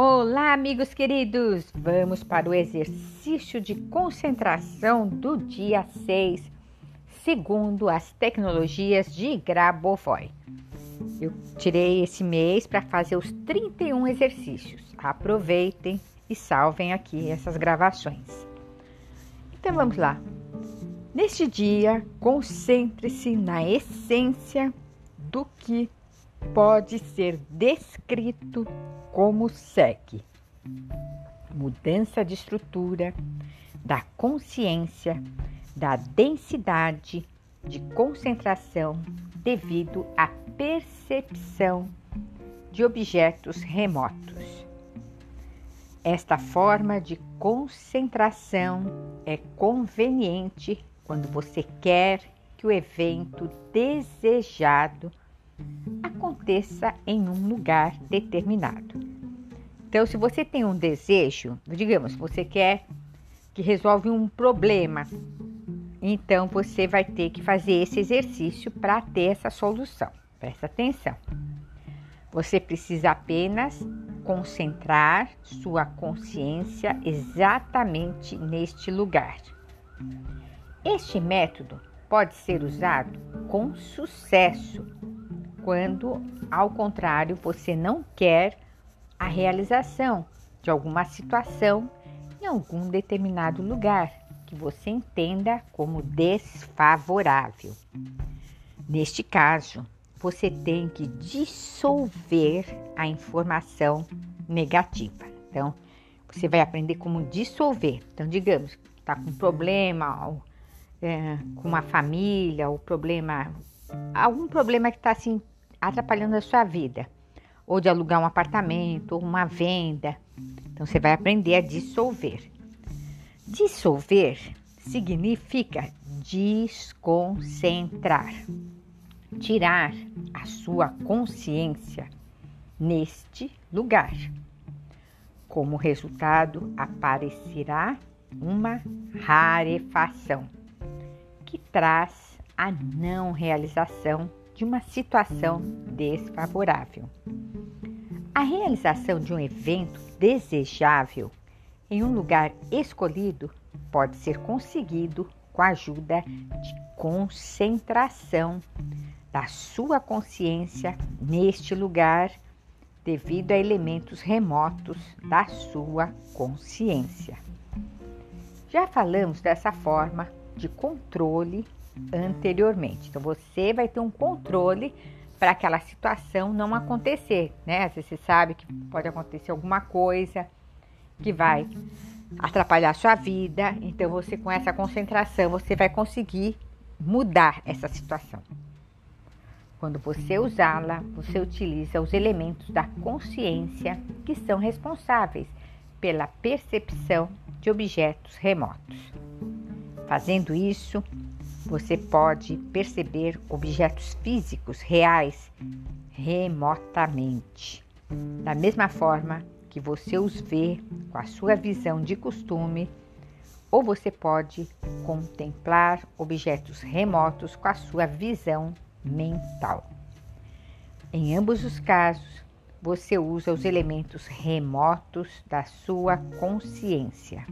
Olá, amigos queridos! Vamos para o exercício de concentração do dia 6, segundo as tecnologias de Grabovoi. Eu tirei esse mês para fazer os 31 exercícios. Aproveitem e salvem aqui essas gravações. Então vamos lá. Neste dia, concentre-se na essência do que pode ser descrito como segue: mudança de estrutura, da consciência, da densidade de concentração devido à percepção de objetos remotos. Esta forma de concentração é conveniente quando você quer que o evento desejado aconteça em um lugar determinado. Então, se você tem um desejo, digamos, você quer que resolve um problema, então você vai ter que fazer esse exercício para ter essa solução. Presta atenção. Você precisa apenas concentrar sua consciência exatamente neste lugar. Este método pode ser usado com sucesso quando, ao contrário, você não quer a realização de alguma situação em algum determinado lugar que você entenda como desfavorável. Neste caso, você tem que dissolver a informação negativa. Então, você vai aprender como dissolver. Então, digamos, está com problema é, com uma família, ou problema, algum problema que está assim atrapalhando a sua vida, ou de alugar um apartamento, ou uma venda. Então, você vai aprender a dissolver. Dissolver significa desconcentrar tirar a sua consciência neste lugar. Como resultado, aparecerá uma rarefação que traz a não realização de uma situação desfavorável. A realização de um evento desejável em um lugar escolhido pode ser conseguido com a ajuda de concentração da sua consciência neste lugar devido a elementos remotos da sua consciência. Já falamos dessa forma de controle anteriormente. Então você vai ter um controle para aquela situação não acontecer, né? Às vezes você sabe que pode acontecer alguma coisa que vai atrapalhar a sua vida, então você com essa concentração você vai conseguir mudar essa situação. Quando você usá-la, você utiliza os elementos da consciência que são responsáveis pela percepção de objetos remotos. Fazendo isso, você pode perceber objetos físicos reais remotamente, da mesma forma que você os vê com a sua visão de costume, ou você pode contemplar objetos remotos com a sua visão mental. Em ambos os casos, você usa os elementos remotos da sua consciência.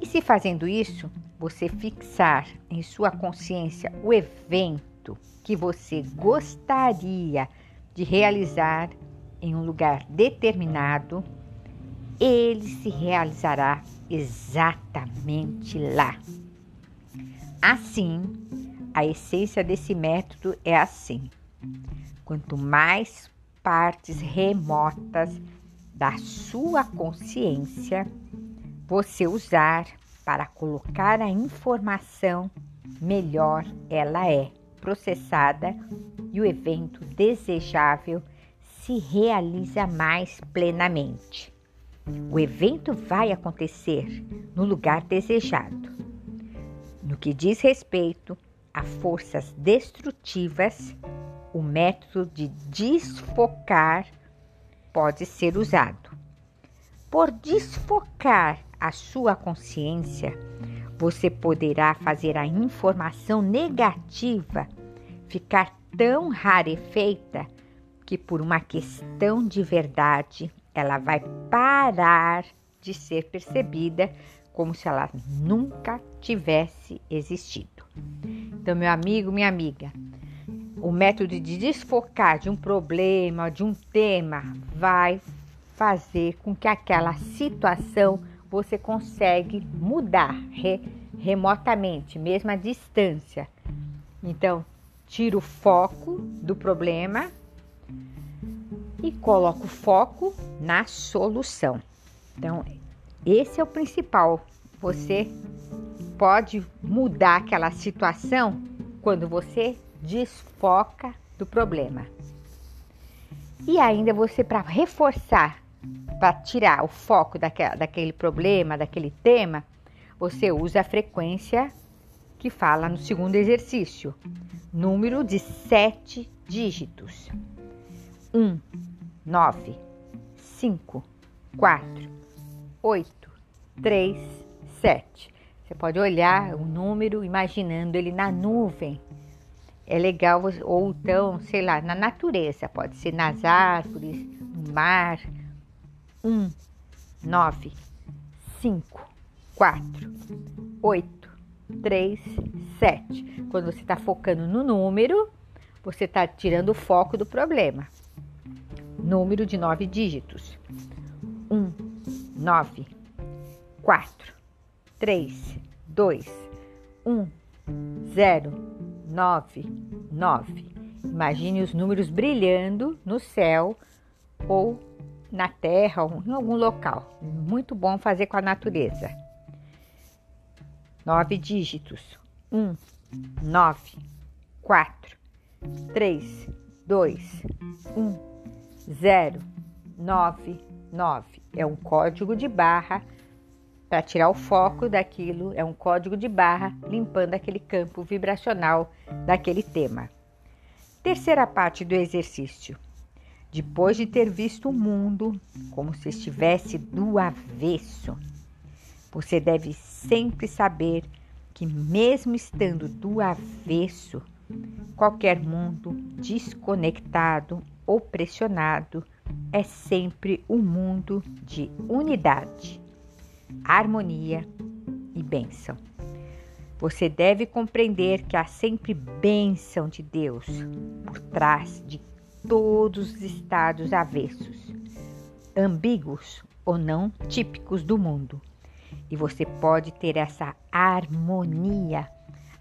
E se fazendo isso, você fixar em sua consciência o evento que você gostaria de realizar em um lugar determinado, ele se realizará exatamente lá. Assim, a essência desse método é assim: quanto mais partes remotas da sua consciência você usar para colocar a informação, melhor ela é processada e o evento desejável se realiza mais plenamente. O evento vai acontecer no lugar desejado. No que diz respeito a forças destrutivas, o método de desfocar pode ser usado. Por desfocar a sua consciência, você poderá fazer a informação negativa ficar tão rarefeita que, por uma questão de verdade, ela vai parar de ser percebida como se ela nunca tivesse existido. Então, meu amigo, minha amiga, o método de desfocar de um problema, de um tema, vai fazer com que aquela situação você consegue mudar re, remotamente, mesmo à distância. Então, tira o foco do problema e coloca o foco na solução. Então, esse é o principal. Você pode mudar aquela situação quando você desfoca do problema. E ainda você, para reforçar, para tirar o foco daquela, daquele problema, daquele tema, você usa a frequência que fala no segundo exercício. Número de sete dígitos. Um, nove, cinco, quatro, oito, três, sete. Você pode olhar o número imaginando ele na nuvem. É legal, ou então, sei lá, na natureza, pode ser nas árvores, no mar. Um, nove, cinco, quatro, oito, três, sete. Quando você está focando no número, você está tirando o foco do problema. Número de nove dígitos. Um, nove, quatro, três, dois, um, zero, nove, nove. Imagine os números brilhando no céu ou na terra ou em algum local. Muito bom fazer com a natureza. Nove dígitos. Um, nove, quatro, três, dois, um, zero, nove, nove. É um código de barra para tirar o foco daquilo, é um código de barra limpando aquele campo vibracional daquele tema. Terceira parte do exercício. Depois de ter visto o mundo como se estivesse do avesso, você deve sempre saber que, mesmo estando do avesso, qualquer mundo desconectado ou pressionado é sempre um mundo de unidade harmonia e bênção. Você deve compreender que há sempre bênção de Deus por trás de todos os estados avessos, ambíguos ou não típicos do mundo. E você pode ter essa harmonia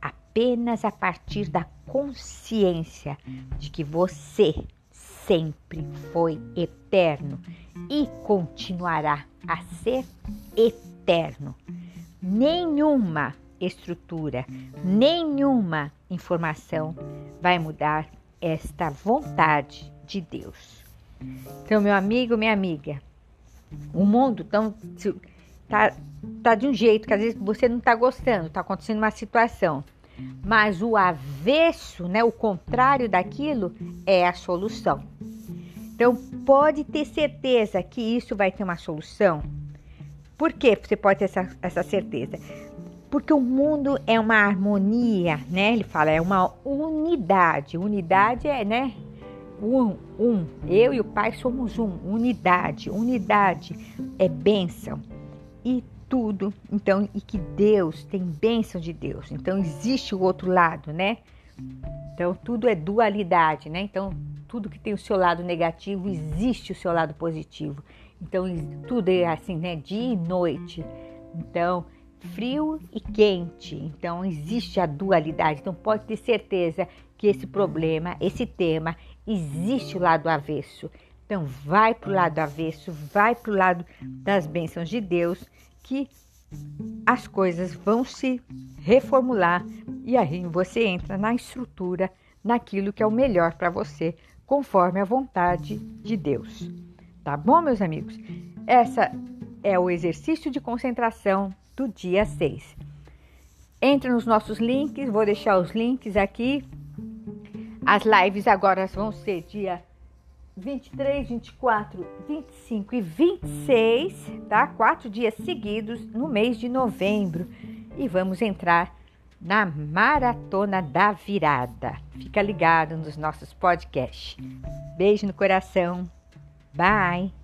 apenas a partir da consciência de que você sempre foi eterno e continuará a ser eterno. Nenhuma estrutura, nenhuma informação vai mudar esta vontade de Deus. Então, meu amigo, minha amiga, o mundo tão, tá, tá de um jeito que às vezes você não está gostando, está acontecendo uma situação. Mas o avesso, né, o contrário daquilo, é a solução. Então, pode ter certeza que isso vai ter uma solução. Por que você pode ter essa, essa certeza? Porque o mundo é uma harmonia, né? Ele fala, é uma unidade. Unidade é, né? Um, um. Eu e o Pai somos um. Unidade. Unidade é bênção. E tudo, então, e que Deus tem bênção de Deus. Então, existe o outro lado, né? Então, tudo é dualidade, né? Então, tudo que tem o seu lado negativo, existe o seu lado positivo. Então, tudo é assim, né? Dia e noite. Então, frio e quente. Então, existe a dualidade. Então, pode ter certeza que esse problema, esse tema, existe o lado avesso. Então, vai para o lado avesso, vai para o lado das bênçãos de Deus, que as coisas vão se reformular e aí você entra na estrutura, naquilo que é o melhor para você, conforme a vontade de Deus. Tá bom, meus amigos? Essa é o exercício de concentração do dia 6. Entre nos nossos links, vou deixar os links aqui. As lives agora vão ser dia 23, 24, 25 e 26, tá? Quatro dias seguidos no mês de novembro. E vamos entrar na Maratona da Virada. Fica ligado nos nossos podcasts. Beijo no coração. Bye!